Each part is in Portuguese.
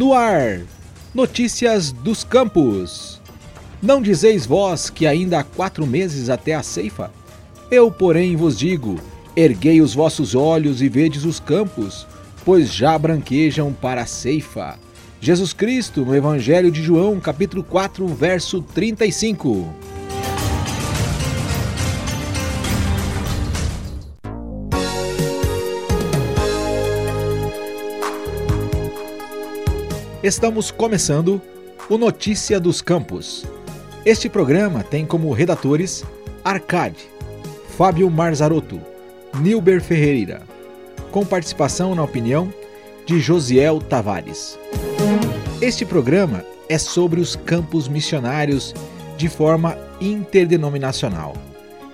No ar, notícias dos campos. Não dizeis vós que ainda há quatro meses até a ceifa? Eu, porém, vos digo: erguei os vossos olhos e vedes os campos, pois já branquejam para a ceifa. Jesus Cristo, no Evangelho de João, capítulo 4, verso 35. Estamos começando o Notícia dos Campos. Este programa tem como redatores Arcade, Fábio Marzarotto, Nilber Ferreira, com participação na opinião de Josiel Tavares. Este programa é sobre os campos missionários de forma interdenominacional.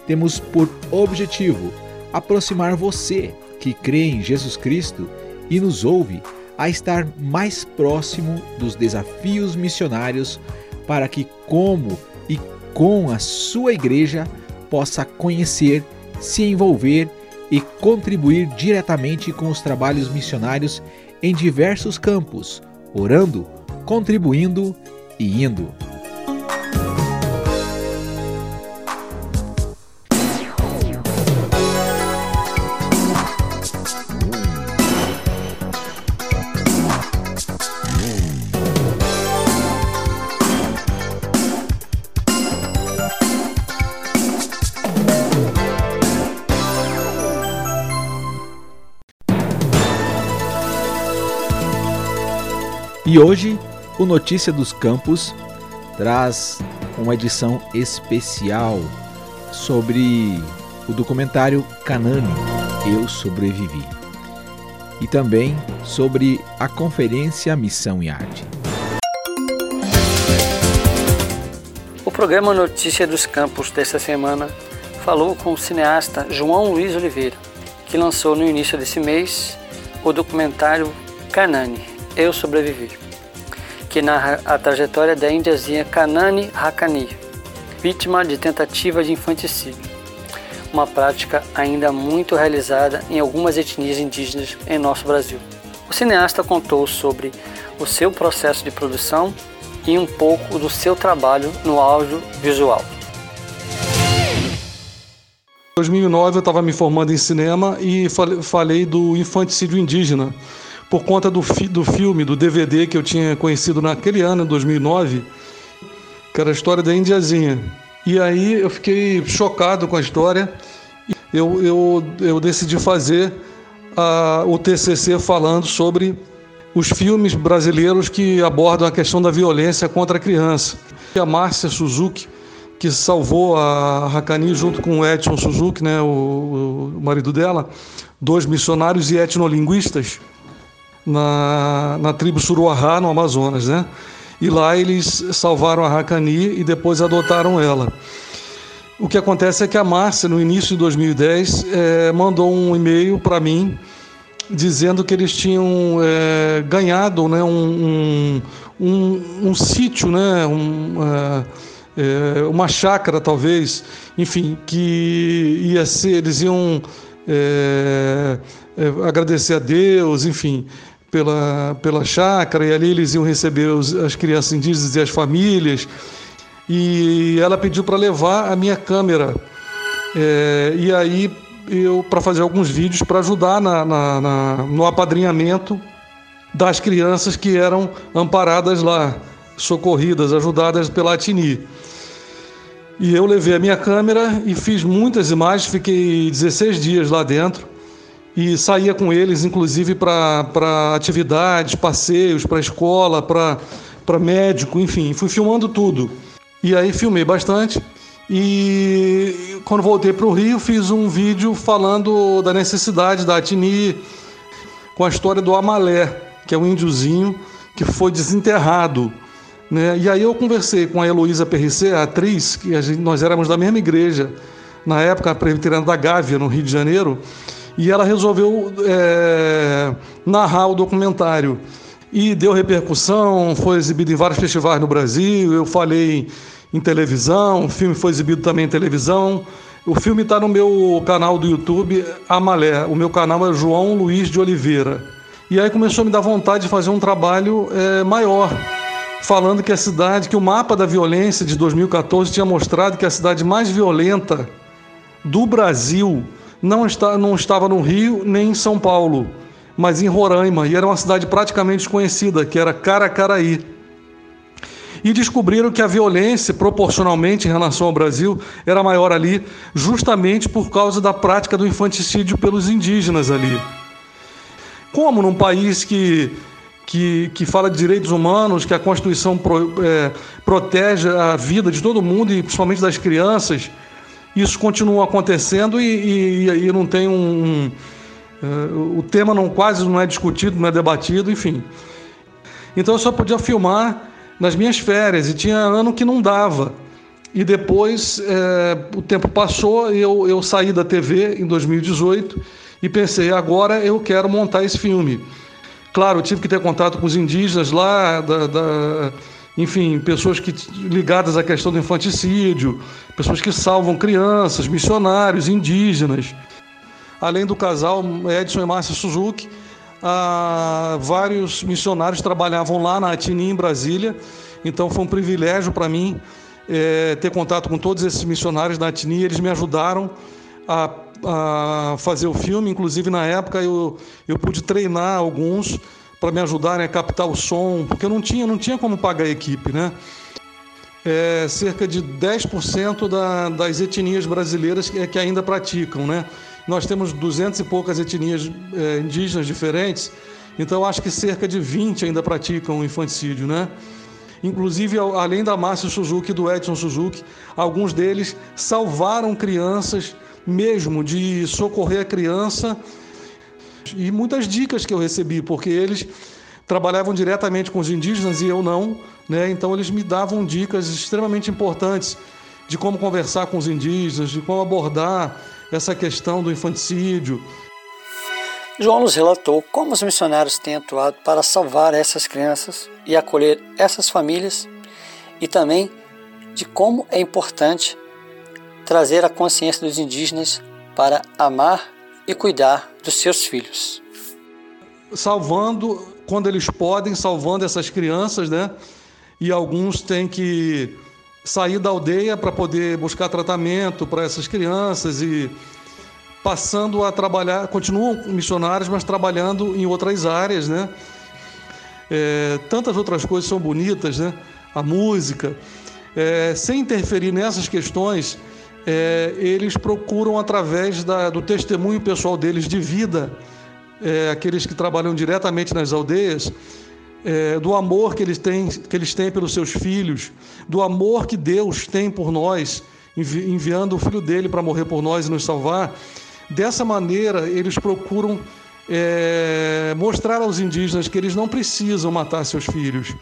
Temos por objetivo aproximar você que crê em Jesus Cristo e nos ouve a estar mais próximo dos desafios missionários para que, como e com a sua igreja, possa conhecer, se envolver e contribuir diretamente com os trabalhos missionários em diversos campos, orando, contribuindo e indo. E hoje, o Notícia dos Campos traz uma edição especial sobre o documentário Canane, Eu Sobrevivi. E também sobre a conferência Missão e Arte. O programa Notícia dos Campos desta semana falou com o cineasta João Luiz Oliveira, que lançou no início desse mês o documentário Canane, eu Sobrevivi, que narra a trajetória da índiazinha Kanani Hakani, vítima de tentativa de infanticídio, uma prática ainda muito realizada em algumas etnias indígenas em nosso Brasil. O cineasta contou sobre o seu processo de produção e um pouco do seu trabalho no audiovisual. Em 2009 eu estava me formando em cinema e falei do infanticídio indígena por conta do, fi, do filme, do DVD que eu tinha conhecido naquele ano, em 2009, que era a história da Indiazinha. E aí eu fiquei chocado com a história. Eu, eu, eu decidi fazer uh, o TCC falando sobre os filmes brasileiros que abordam a questão da violência contra a criança. A Márcia Suzuki, que salvou a Hakani junto com o Edson Suzuki, né, o, o marido dela, dois missionários e etnolinguistas, na, na tribo Suruahá, no Amazonas, né? E lá eles salvaram a Hakani e depois adotaram ela. O que acontece é que a Márcia, no início de 2010, é, mandou um e-mail para mim dizendo que eles tinham é, ganhado né, um, um, um, um sítio, né, um, é, uma chácara talvez, enfim, que ia ser, eles iam agradecer a Deus, enfim, pela, pela chácara, e ali eles iam receber os, as crianças indígenas e as famílias. E ela pediu para levar a minha câmera. É, e aí eu para fazer alguns vídeos para ajudar na, na, na, no apadrinhamento das crianças que eram amparadas lá, socorridas, ajudadas pela Atini. E eu levei a minha câmera e fiz muitas imagens, fiquei 16 dias lá dentro e saía com eles, inclusive, para atividades, passeios, para escola, para médico, enfim, fui filmando tudo. E aí filmei bastante. E quando voltei para o Rio, fiz um vídeo falando da necessidade da Atini, com a história do Amalé, que é um índiozinho que foi desenterrado. Né? E aí eu conversei com a Heloísa Perricê, a atriz, que a gente, nós éramos da mesma igreja, na época, a presbiteriana da Gávea, no Rio de Janeiro, e ela resolveu é, narrar o documentário. E deu repercussão, foi exibido em vários festivais no Brasil, eu falei em televisão, o filme foi exibido também em televisão. O filme está no meu canal do YouTube, Amalé. O meu canal é João Luiz de Oliveira. E aí começou a me dar vontade de fazer um trabalho é, maior, falando que a cidade, que o mapa da violência de 2014 tinha mostrado que a cidade mais violenta do Brasil não, está, não estava no Rio nem em São Paulo, mas em Roraima, e era uma cidade praticamente desconhecida, que era Caracaraí. E descobriram que a violência, proporcionalmente em relação ao Brasil, era maior ali, justamente por causa da prática do infanticídio pelos indígenas ali. Como num país que que, que fala de direitos humanos, que a Constituição pro, é, protege a vida de todo mundo e principalmente das crianças, isso continua acontecendo e, e, e não tem um. um uh, o tema não quase não é discutido, não é debatido, enfim. Então eu só podia filmar nas minhas férias e tinha ano que não dava. E depois é, o tempo passou eu, eu saí da TV em 2018 e pensei, agora eu quero montar esse filme. Claro, eu tive que ter contato com os indígenas lá, da, da, enfim, pessoas que, ligadas à questão do infanticídio, pessoas que salvam crianças, missionários, indígenas. Além do casal Edson e Márcia Suzuki, ah, vários missionários trabalhavam lá na Atini, em Brasília, então foi um privilégio para mim é, ter contato com todos esses missionários da Atini, eles me ajudaram a a fazer o filme. Inclusive, na época, eu, eu pude treinar alguns para me ajudarem a captar o som, porque eu não tinha, não tinha como pagar a equipe, né? É, cerca de 10% da, das etnias brasileiras que, que, ainda praticam, né? Nós temos 200 e poucas etnias é, indígenas diferentes, então acho que cerca de 20 ainda praticam o infanticídio, né? Inclusive, além da Márcia Suzuki e do Edson Suzuki, alguns deles salvaram crianças mesmo de socorrer a criança e muitas dicas que eu recebi, porque eles trabalhavam diretamente com os indígenas e eu não, né? Então eles me davam dicas extremamente importantes de como conversar com os indígenas, de como abordar essa questão do infanticídio. João nos relatou como os missionários têm atuado para salvar essas crianças e acolher essas famílias e também de como é importante trazer a consciência dos indígenas para amar e cuidar dos seus filhos. Salvando, quando eles podem, salvando essas crianças, né? E alguns têm que sair da aldeia para poder buscar tratamento para essas crianças e passando a trabalhar, continuam missionários, mas trabalhando em outras áreas, né? É, tantas outras coisas são bonitas, né? A música, é, sem interferir nessas questões, é, eles procuram, através da, do testemunho pessoal deles de vida, é, aqueles que trabalham diretamente nas aldeias, é, do amor que eles, têm, que eles têm pelos seus filhos, do amor que Deus tem por nós, envi, enviando o filho dele para morrer por nós e nos salvar. Dessa maneira, eles procuram é, mostrar aos indígenas que eles não precisam matar seus filhos.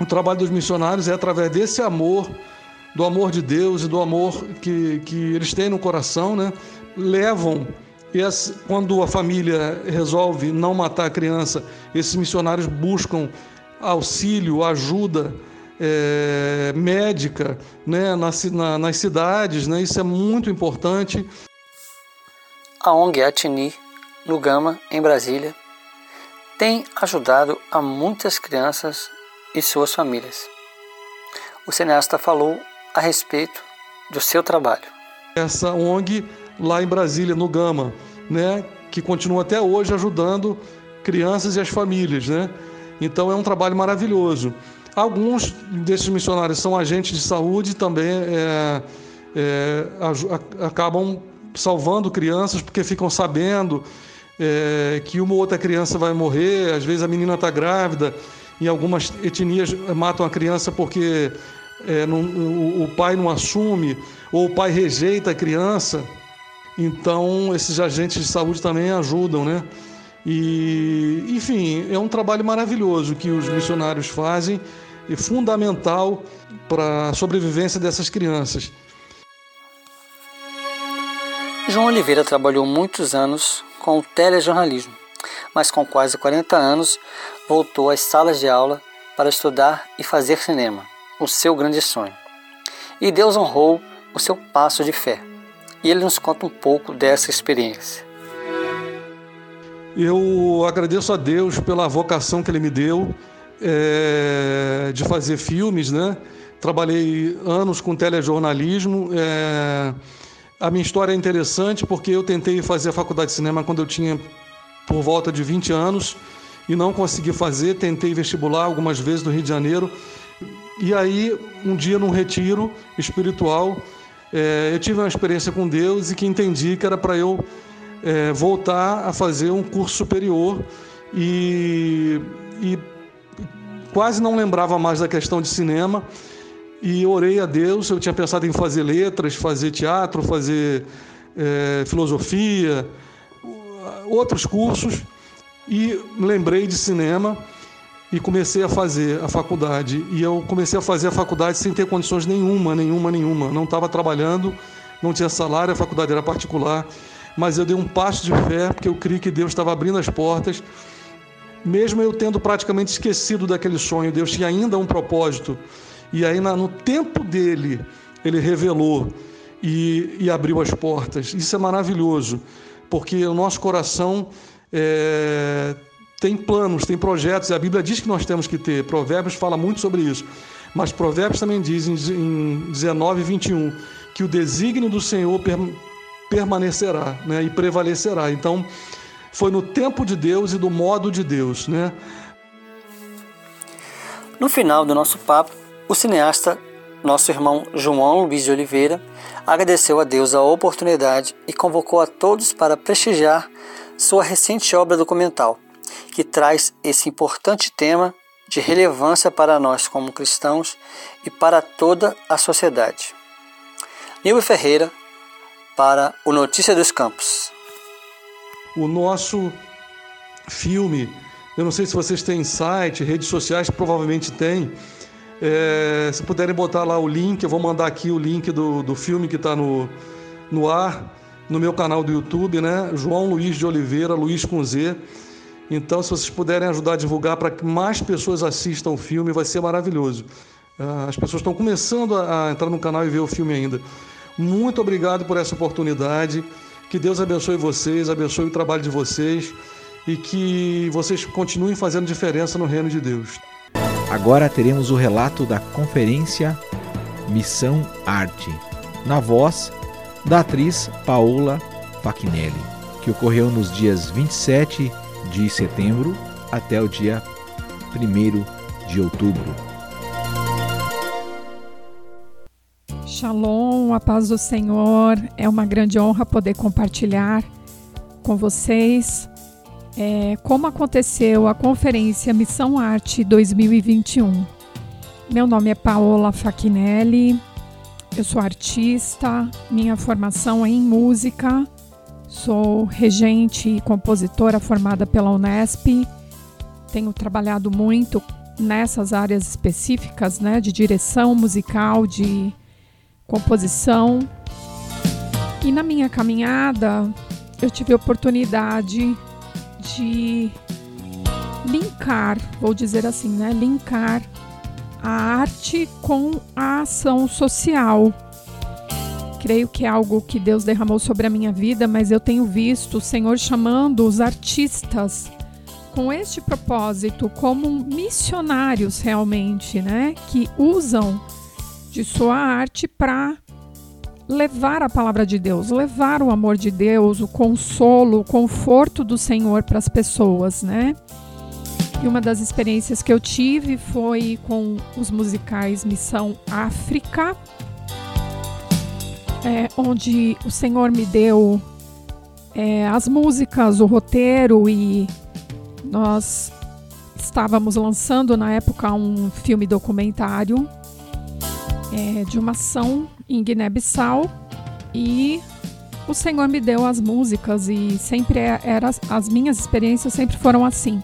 O trabalho dos missionários é através desse amor do amor de Deus e do amor que, que eles têm no coração, né? levam, esse, quando a família resolve não matar a criança, esses missionários buscam auxílio, ajuda é, médica né? nas, na, nas cidades, né? isso é muito importante. A ONG Atini, no Gama, em Brasília, tem ajudado a muitas crianças e suas famílias. O cineasta falou a respeito do seu trabalho. Essa ONG lá em Brasília, no Gama, né, que continua até hoje ajudando crianças e as famílias, né? Então é um trabalho maravilhoso. Alguns desses missionários são agentes de saúde também é, é, acabam salvando crianças porque ficam sabendo é, que uma ou outra criança vai morrer, às vezes a menina está grávida, em algumas etnias matam a criança porque é, não, o, pai não assume ou o pai rejeita a criança, então esses agentes de saúde também ajudam, né? E, enfim, é um trabalho maravilhoso que os missionários fazem e fundamental para a sobrevivência dessas crianças. João Oliveira trabalhou muitos anos com o telejornalismo, mas com quase 40 anos voltou às salas de aula para estudar e fazer cinema o seu grande sonho. E Deus honrou o seu passo de fé. E ele nos conta um pouco dessa experiência. Eu agradeço a Deus pela vocação que Ele me deu é, de fazer filmes, né? Trabalhei anos com telejornalismo. É, a minha história é interessante porque eu tentei fazer a faculdade de cinema quando eu tinha por volta de 20 anos e não consegui fazer. Tentei vestibular algumas vezes no Rio de Janeiro. E aí, um dia num retiro espiritual, é, eu tive uma experiência com Deus e que entendi que era para eu é, voltar a fazer um curso superior e, e quase não lembrava mais da questão de cinema e orei a Deus. Eu tinha pensado em fazer letras, fazer teatro, fazer é, filosofia, outros cursos e lembrei de cinema e comecei a fazer a faculdade. E eu comecei a fazer a faculdade sem ter condições nenhuma, nenhuma, nenhuma. Não estava trabalhando, não tinha salário, a faculdade era particular. Mas eu dei um passo de fé porque eu criei que Deus estava abrindo as portas. Mesmo eu tendo praticamente esquecido daquele sonho, Deus tinha ainda um propósito. E aí, no tempo dele, ele revelou e, e abriu as portas. Isso é maravilhoso, porque o nosso coração é, tem planos, tem projetos, e a Bíblia diz que nós temos que ter. Provérbios fala muito sobre isso. Mas Provérbios também diz em 19 e 21 que o desígnio do Senhor permanecerá né, e prevalecerá. Então, foi no tempo de Deus e do modo de Deus. Né? No final do nosso papo, o cineasta, nosso irmão João Luiz de Oliveira, agradeceu a Deus a oportunidade e convocou a todos para prestigiar sua recente obra documental que traz esse importante tema de relevância para nós como cristãos e para toda a sociedade. Nilber Ferreira, para o Notícia dos Campos. O nosso filme, eu não sei se vocês têm site, redes sociais, provavelmente tem. É, se puderem botar lá o link, eu vou mandar aqui o link do, do filme que está no, no ar, no meu canal do YouTube, né? João Luiz de Oliveira, Luiz com Z. Então, se vocês puderem ajudar a divulgar para que mais pessoas assistam o filme, vai ser maravilhoso. Ah, as pessoas estão começando a entrar no canal e ver o filme ainda. Muito obrigado por essa oportunidade. Que Deus abençoe vocês, abençoe o trabalho de vocês e que vocês continuem fazendo diferença no reino de Deus. Agora teremos o relato da conferência Missão Arte, na voz da atriz Paola Fachinelli, que ocorreu nos dias 27 de setembro até o dia 1 de outubro. Shalom, a paz do Senhor. É uma grande honra poder compartilhar com vocês é, como aconteceu a conferência Missão Arte 2021. Meu nome é Paola Fachinelli, eu sou artista, minha formação é em música Sou regente e compositora formada pela Unesp. Tenho trabalhado muito nessas áreas específicas, né, de direção musical, de composição. E na minha caminhada, eu tive a oportunidade de linkar, vou dizer assim, né, linkar a arte com a ação social creio que é algo que Deus derramou sobre a minha vida, mas eu tenho visto o Senhor chamando os artistas com este propósito como missionários realmente, né, que usam de sua arte para levar a palavra de Deus, levar o amor de Deus, o consolo, o conforto do Senhor para as pessoas, né? E uma das experiências que eu tive foi com os musicais Missão África, é, onde o Senhor me deu é, as músicas, o roteiro e nós estávamos lançando na época um filme documentário é, de uma ação em Guiné-Bissau e o Senhor me deu as músicas e sempre é, era as minhas experiências sempre foram assim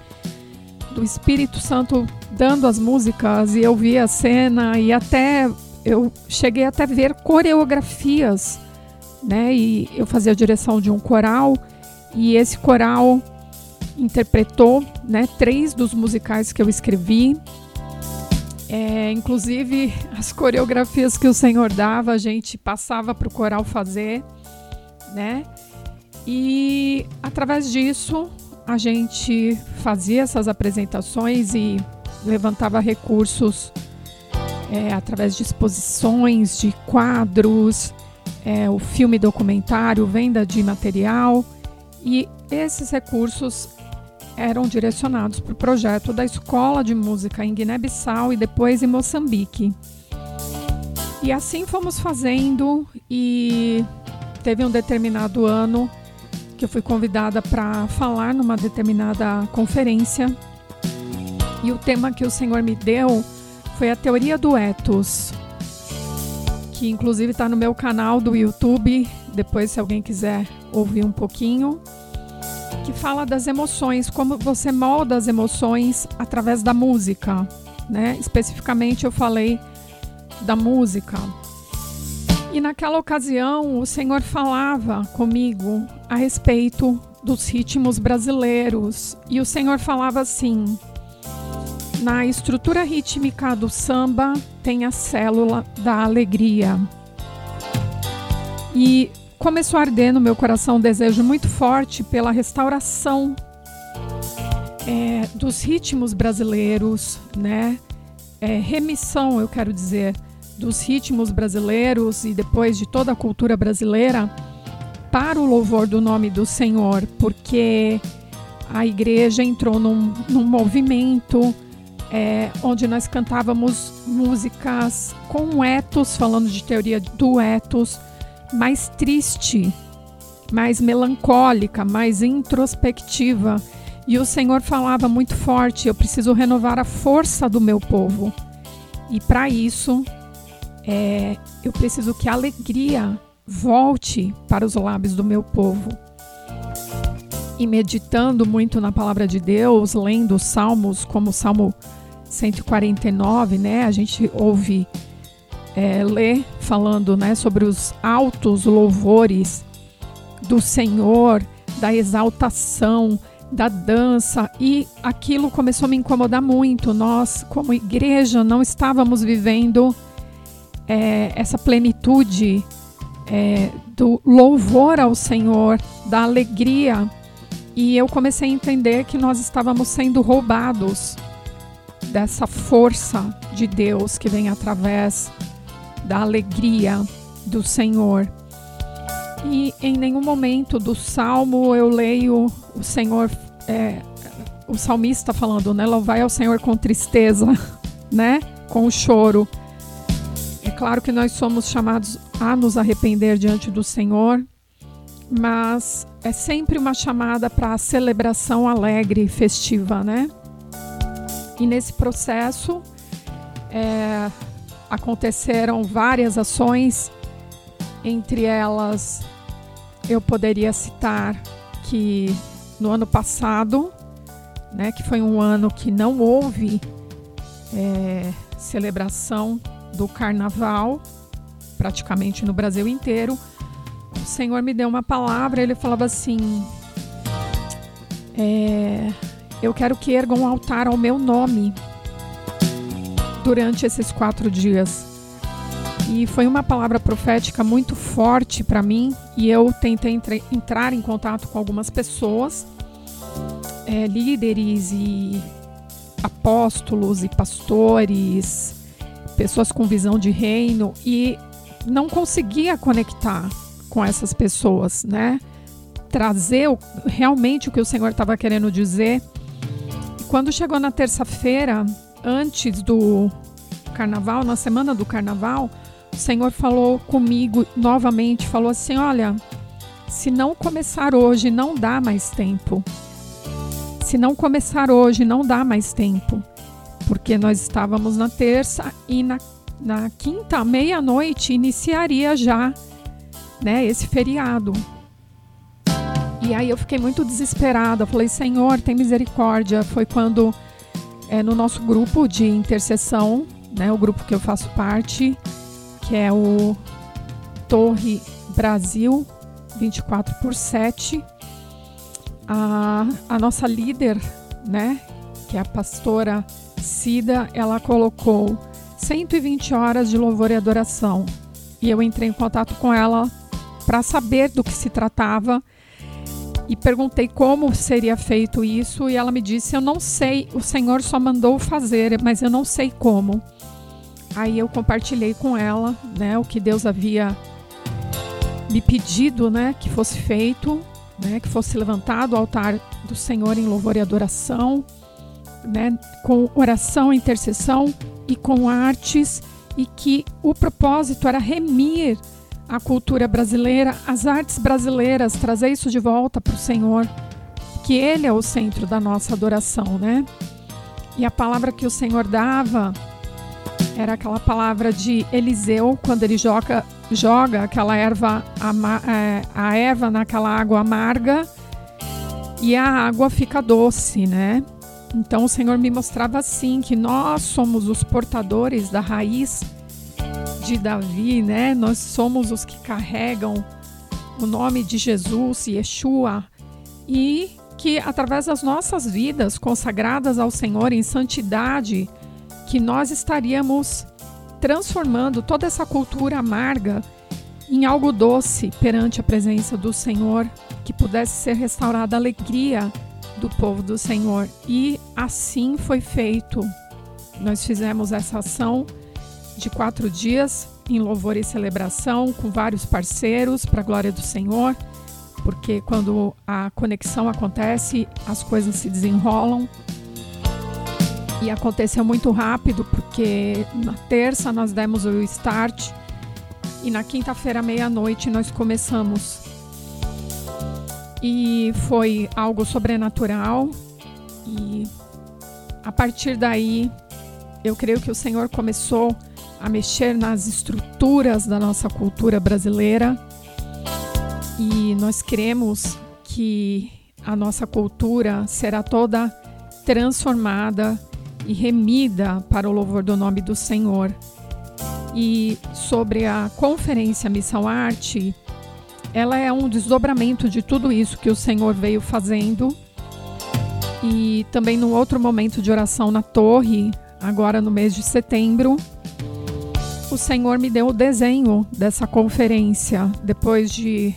do Espírito Santo dando as músicas e eu via a cena e até eu cheguei até ver coreografias, né? E eu fazia a direção de um coral e esse coral interpretou, né, três dos musicais que eu escrevi. É, inclusive as coreografias que o Senhor dava, a gente passava para o coral fazer, né? E através disso, a gente fazia essas apresentações e levantava recursos é, através de exposições, de quadros, é, o filme documentário, venda de material e esses recursos eram direcionados para o projeto da Escola de Música em Guiné-Bissau e depois em Moçambique. E assim fomos fazendo e teve um determinado ano que eu fui convidada para falar numa determinada conferência. E o tema que o Senhor me deu foi a teoria do ethos, que inclusive está no meu canal do YouTube. Depois, se alguém quiser ouvir um pouquinho, que fala das emoções, como você molda as emoções através da música, né? Especificamente, eu falei da música. E naquela ocasião, o Senhor falava comigo a respeito dos ritmos brasileiros. E o Senhor falava assim: na estrutura rítmica do samba tem a célula da alegria. E começou a arder no meu coração um desejo muito forte pela restauração é, dos ritmos brasileiros, né? É, remissão, eu quero dizer, dos ritmos brasileiros e depois de toda a cultura brasileira para o louvor do nome do Senhor, porque a igreja entrou num, num movimento é, onde nós cantávamos músicas com etos, falando de teoria do etos, mais triste, mais melancólica, mais introspectiva. E o Senhor falava muito forte: eu preciso renovar a força do meu povo. E para isso, é, eu preciso que a alegria volte para os lábios do meu povo. E meditando muito na palavra de Deus, lendo salmos como o Salmo 149, né? A gente ouve é, ler falando, né, sobre os altos louvores do Senhor, da exaltação, da dança e aquilo começou a me incomodar muito. Nós, como igreja, não estávamos vivendo é, essa plenitude é, do louvor ao Senhor, da alegria. E eu comecei a entender que nós estávamos sendo roubados dessa força de Deus que vem através da alegria do Senhor. E em nenhum momento do salmo eu leio o Senhor, é, o salmista falando, né? Louvai ao Senhor com tristeza, né? Com choro. É claro que nós somos chamados a nos arrepender diante do Senhor, mas é sempre uma chamada para a celebração alegre e festiva, né? E nesse processo é, aconteceram várias ações, entre elas eu poderia citar que no ano passado, né, que foi um ano que não houve é, celebração do carnaval, praticamente no Brasil inteiro, o Senhor me deu uma palavra, ele falava assim: é, Eu quero que ergam um altar ao meu nome durante esses quatro dias. E foi uma palavra profética muito forte para mim, e eu tentei entrar em contato com algumas pessoas, é, líderes e apóstolos e pastores, pessoas com visão de reino, e não conseguia conectar com essas pessoas, né? Trazer realmente o que o Senhor estava querendo dizer. Quando chegou na terça-feira, antes do carnaval, na semana do carnaval, o Senhor falou comigo novamente, falou assim: "Olha, se não começar hoje, não dá mais tempo. Se não começar hoje, não dá mais tempo, porque nós estávamos na terça e na na quinta meia-noite iniciaria já, né, esse feriado. E aí eu fiquei muito desesperada. Falei, Senhor, tem misericórdia. Foi quando é, no nosso grupo de intercessão, né, o grupo que eu faço parte, que é o Torre Brasil 24 por 7, a, a nossa líder, né, que é a pastora Cida, ela colocou 120 horas de louvor e adoração. E eu entrei em contato com ela para saber do que se tratava. E perguntei como seria feito isso e ela me disse: "Eu não sei, o Senhor só mandou fazer, mas eu não sei como". Aí eu compartilhei com ela, né, o que Deus havia me pedido, né, que fosse feito, né, que fosse levantado o altar do Senhor em louvor e adoração, né, com oração, intercessão e com artes e que o propósito era remir a cultura brasileira, as artes brasileiras, trazer isso de volta para o Senhor, que Ele é o centro da nossa adoração, né? E a palavra que o Senhor dava era aquela palavra de Eliseu, quando ele joga, joga aquela erva, é, a erva naquela água amarga e a água fica doce, né? Então o Senhor me mostrava assim que nós somos os portadores da raiz de Davi, né? Nós somos os que carregam o nome de Jesus, Yeshua, e que através das nossas vidas consagradas ao Senhor em santidade, que nós estaríamos transformando toda essa cultura amarga em algo doce perante a presença do Senhor, que pudesse ser restaurada a alegria do povo do Senhor. E assim foi feito. Nós fizemos essa ação de quatro dias em louvor e celebração com vários parceiros para a glória do Senhor, porque quando a conexão acontece, as coisas se desenrolam. E aconteceu muito rápido, porque na terça nós demos o start e na quinta-feira, meia-noite, nós começamos. E foi algo sobrenatural. E a partir daí, eu creio que o Senhor começou a mexer nas estruturas da nossa cultura brasileira e nós cremos que a nossa cultura será toda transformada e remida para o louvor do nome do Senhor. E sobre a conferência Missão Arte, ela é um desdobramento de tudo isso que o Senhor veio fazendo. E também num outro momento de oração na torre, agora no mês de setembro, o Senhor me deu o desenho dessa conferência depois de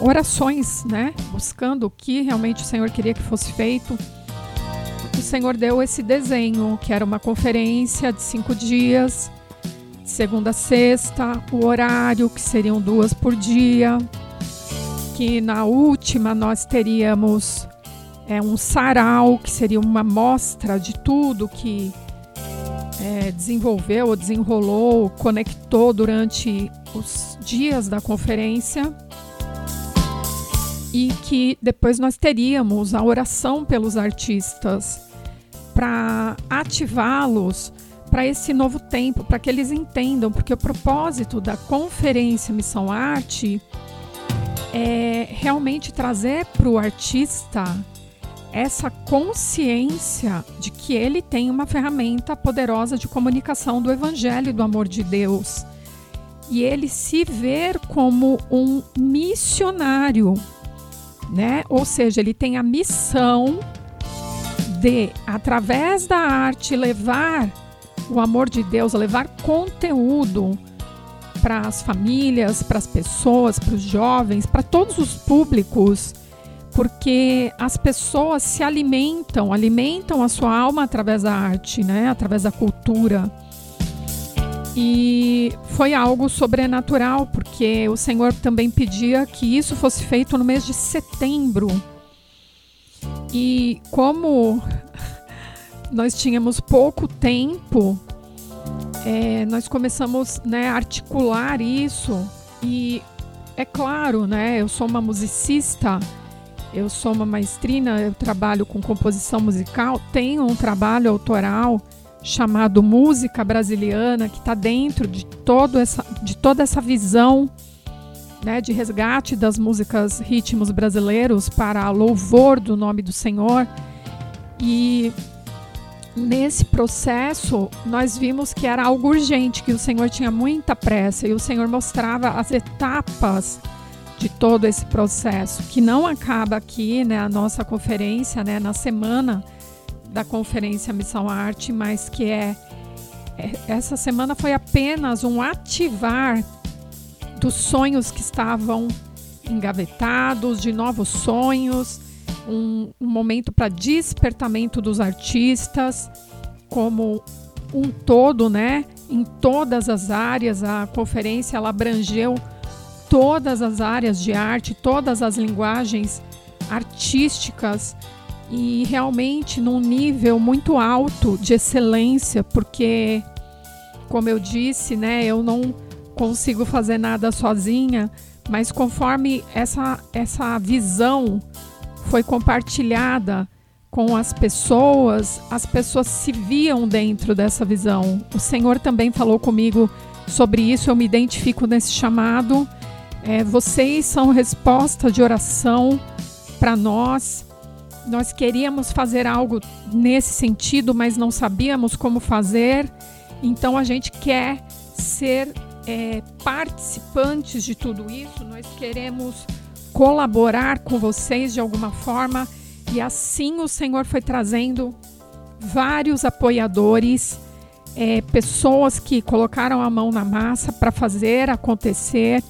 orações, né? Buscando o que realmente o Senhor queria que fosse feito. O Senhor deu esse desenho, que era uma conferência de cinco dias, de segunda a sexta, o horário, que seriam duas por dia. Que na última nós teríamos é, um sarau, que seria uma mostra de tudo que é, desenvolveu ou desenrolou, conectou durante os dias da conferência e que depois nós teríamos a oração pelos artistas para ativá-los para esse novo tempo, para que eles entendam, porque o propósito da conferência Missão Arte é realmente trazer para o artista essa consciência de que ele tem uma ferramenta poderosa de comunicação do Evangelho do amor de Deus. E ele se ver como um missionário, né? Ou seja, ele tem a missão de, através da arte, levar o amor de Deus, levar conteúdo para as famílias, para as pessoas, para os jovens, para todos os públicos porque as pessoas se alimentam, alimentam a sua alma através da arte, né? através da cultura. E foi algo sobrenatural, porque o Senhor também pedia que isso fosse feito no mês de setembro. E como nós tínhamos pouco tempo, é, nós começamos né, a articular isso. E é claro, né, eu sou uma musicista eu sou uma maestrina, eu trabalho com composição musical, tenho um trabalho autoral chamado Música Brasiliana, que está dentro de, todo essa, de toda essa visão né, de resgate das músicas, ritmos brasileiros para louvor do nome do Senhor. E nesse processo, nós vimos que era algo urgente, que o Senhor tinha muita pressa e o Senhor mostrava as etapas de todo esse processo, que não acaba aqui, né, a nossa conferência, né, na semana da conferência Missão Arte, mas que é, é essa semana foi apenas um ativar dos sonhos que estavam engavetados, de novos sonhos, um, um momento para despertamento dos artistas como um todo, né? Em todas as áreas, a conferência ela abrangeu todas as áreas de arte, todas as linguagens artísticas e realmente num nível muito alto de excelência, porque como eu disse, né, eu não consigo fazer nada sozinha, mas conforme essa essa visão foi compartilhada com as pessoas, as pessoas se viam dentro dessa visão. O Senhor também falou comigo sobre isso, eu me identifico nesse chamado. É, vocês são resposta de oração para nós. Nós queríamos fazer algo nesse sentido, mas não sabíamos como fazer. Então a gente quer ser é, participantes de tudo isso. Nós queremos colaborar com vocês de alguma forma. E assim o Senhor foi trazendo vários apoiadores, é, pessoas que colocaram a mão na massa para fazer acontecer.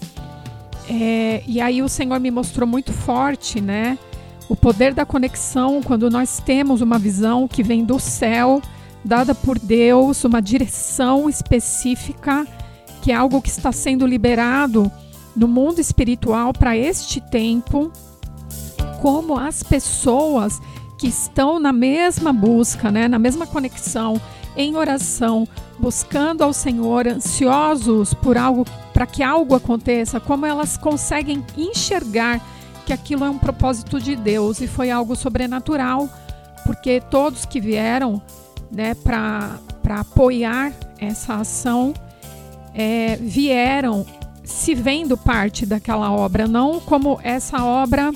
É, e aí o Senhor me mostrou muito forte, né? O poder da conexão quando nós temos uma visão que vem do céu, dada por Deus, uma direção específica, que é algo que está sendo liberado no mundo espiritual para este tempo, como as pessoas que estão na mesma busca, né, na mesma conexão, em oração, buscando ao Senhor, ansiosos por algo, para que algo aconteça, como elas conseguem enxergar que aquilo é um propósito de Deus e foi algo sobrenatural, porque todos que vieram né, para apoiar essa ação é, vieram se vendo parte daquela obra, não como essa obra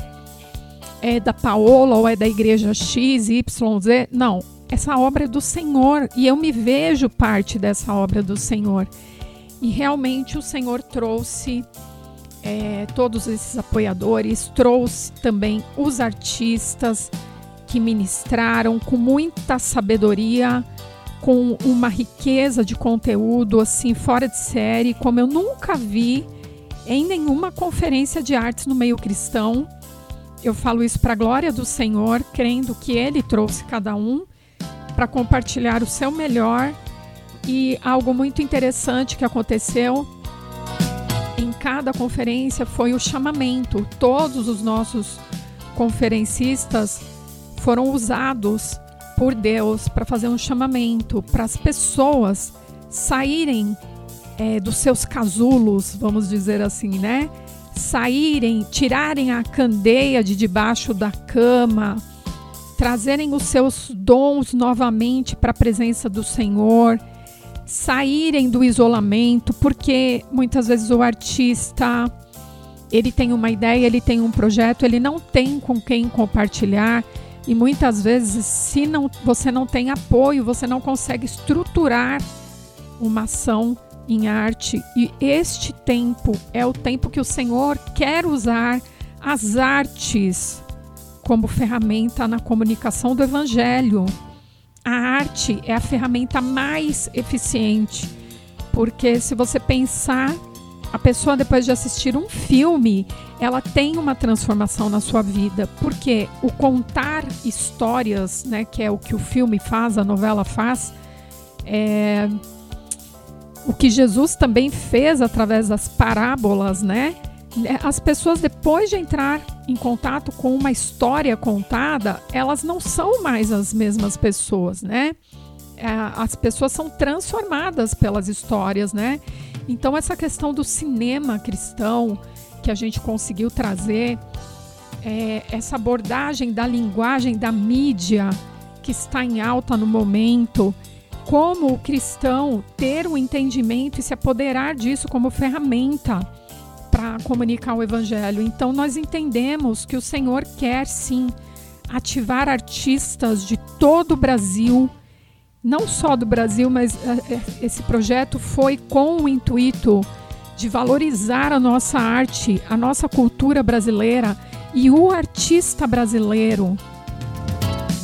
é da Paola ou é da igreja X, Y, Z. Não, essa obra é do Senhor e eu me vejo parte dessa obra do Senhor. E realmente o Senhor trouxe é, todos esses apoiadores, trouxe também os artistas que ministraram com muita sabedoria com uma riqueza de conteúdo assim fora de série, como eu nunca vi em nenhuma conferência de artes no meio cristão. Eu falo isso para a glória do Senhor, crendo que Ele trouxe cada um para compartilhar o seu melhor. E algo muito interessante que aconteceu em cada conferência foi o chamamento. Todos os nossos conferencistas foram usados por Deus para fazer um chamamento para as pessoas saírem é, dos seus casulos, vamos dizer assim, né? Saírem, tirarem a candeia de debaixo da cama, trazerem os seus dons novamente para a presença do Senhor, saírem do isolamento, porque muitas vezes o artista ele tem uma ideia, ele tem um projeto, ele não tem com quem compartilhar e muitas vezes, se não, você não tem apoio, você não consegue estruturar uma ação em arte. E este tempo é o tempo que o Senhor quer usar as artes como ferramenta na comunicação do Evangelho. A arte é a ferramenta mais eficiente, porque se você pensar a pessoa, depois de assistir um filme, ela tem uma transformação na sua vida. Porque o contar histórias, né, que é o que o filme faz, a novela faz, é o que Jesus também fez através das parábolas, né? As pessoas, depois de entrar em contato com uma história contada, elas não são mais as mesmas pessoas, né? É, as pessoas são transformadas pelas histórias, né? Então, essa questão do cinema cristão que a gente conseguiu trazer, é, essa abordagem da linguagem da mídia que está em alta no momento, como o cristão ter o entendimento e se apoderar disso como ferramenta para comunicar o evangelho. Então, nós entendemos que o Senhor quer sim ativar artistas de todo o Brasil não só do Brasil, mas é, é, esse projeto foi com o intuito de valorizar a nossa arte, a nossa cultura brasileira e o artista brasileiro.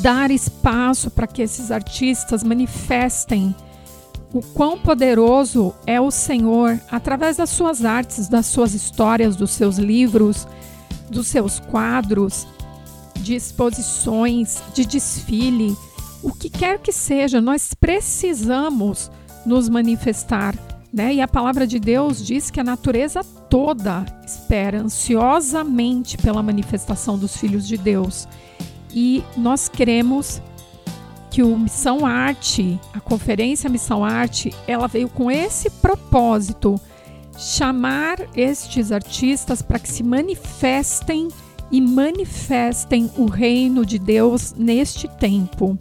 Dar espaço para que esses artistas manifestem o quão poderoso é o Senhor através das suas artes, das suas histórias, dos seus livros, dos seus quadros, de exposições, de desfile, o que quer que seja, nós precisamos nos manifestar, né? E a palavra de Deus diz que a natureza toda espera ansiosamente pela manifestação dos filhos de Deus. E nós queremos que o Missão Arte, a conferência Missão Arte, ela veio com esse propósito, chamar estes artistas para que se manifestem e manifestem o reino de Deus neste tempo.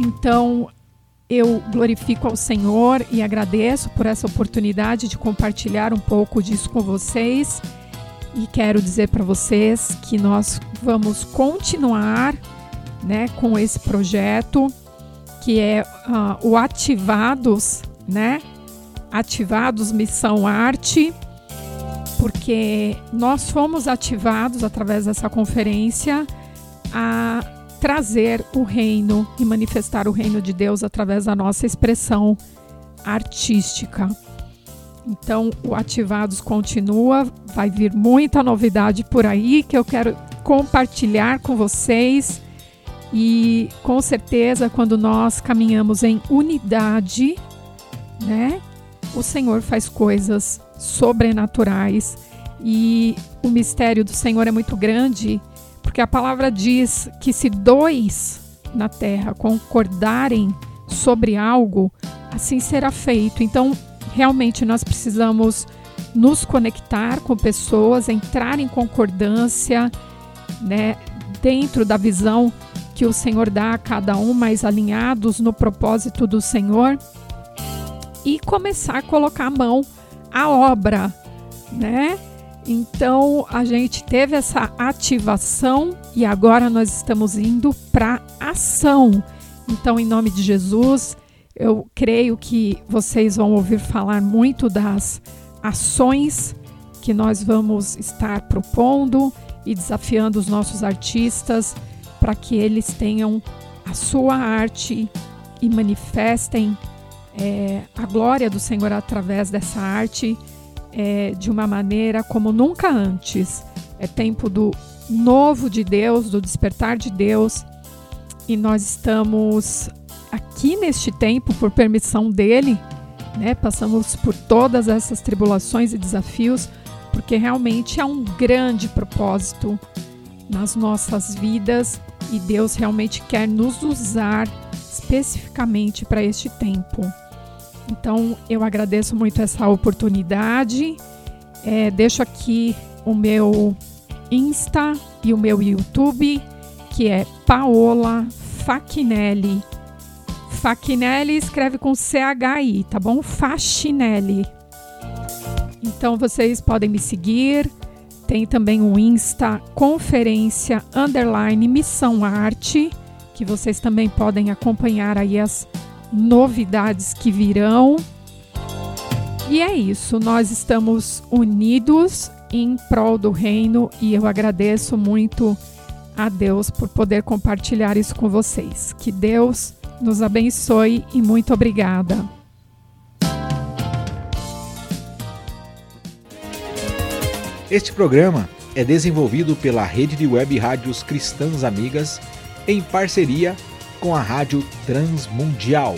Então, eu glorifico ao Senhor e agradeço por essa oportunidade de compartilhar um pouco disso com vocês. E quero dizer para vocês que nós vamos continuar né, com esse projeto que é uh, o Ativados, né? Ativados Missão Arte, porque nós fomos ativados através dessa conferência a trazer o reino e manifestar o reino de Deus através da nossa expressão artística. Então, o Ativados continua, vai vir muita novidade por aí que eu quero compartilhar com vocês. E com certeza, quando nós caminhamos em unidade, né, o Senhor faz coisas sobrenaturais e o mistério do Senhor é muito grande porque a palavra diz que se dois na terra concordarem sobre algo, assim será feito. Então, realmente nós precisamos nos conectar com pessoas, entrar em concordância, né, dentro da visão que o Senhor dá a cada um, mais alinhados no propósito do Senhor e começar a colocar a mão à obra, né? Então a gente teve essa ativação e agora nós estamos indo para ação. Então, em nome de Jesus, eu creio que vocês vão ouvir falar muito das ações que nós vamos estar propondo e desafiando os nossos artistas para que eles tenham a sua arte e manifestem é, a glória do Senhor através dessa arte é, de uma maneira como nunca antes. É tempo do novo de Deus, do despertar de Deus, e nós estamos aqui neste tempo por permissão dele, né? Passamos por todas essas tribulações e desafios, porque realmente há um grande propósito nas nossas vidas e Deus realmente quer nos usar especificamente para este tempo. Então eu agradeço muito essa oportunidade. É, deixo aqui o meu Insta e o meu YouTube, que é Paola Facinelli. Facinelli escreve com C-H-I, tá bom? Facinelli. Então vocês podem me seguir. Tem também o Insta Conferência Underline Missão Arte, que vocês também podem acompanhar aí as novidades que virão. E é isso, nós estamos unidos em prol do reino e eu agradeço muito a Deus por poder compartilhar isso com vocês. Que Deus nos abençoe e muito obrigada. Este programa é desenvolvido pela rede de web rádios cristãs amigas em parceria com a Rádio Transmundial.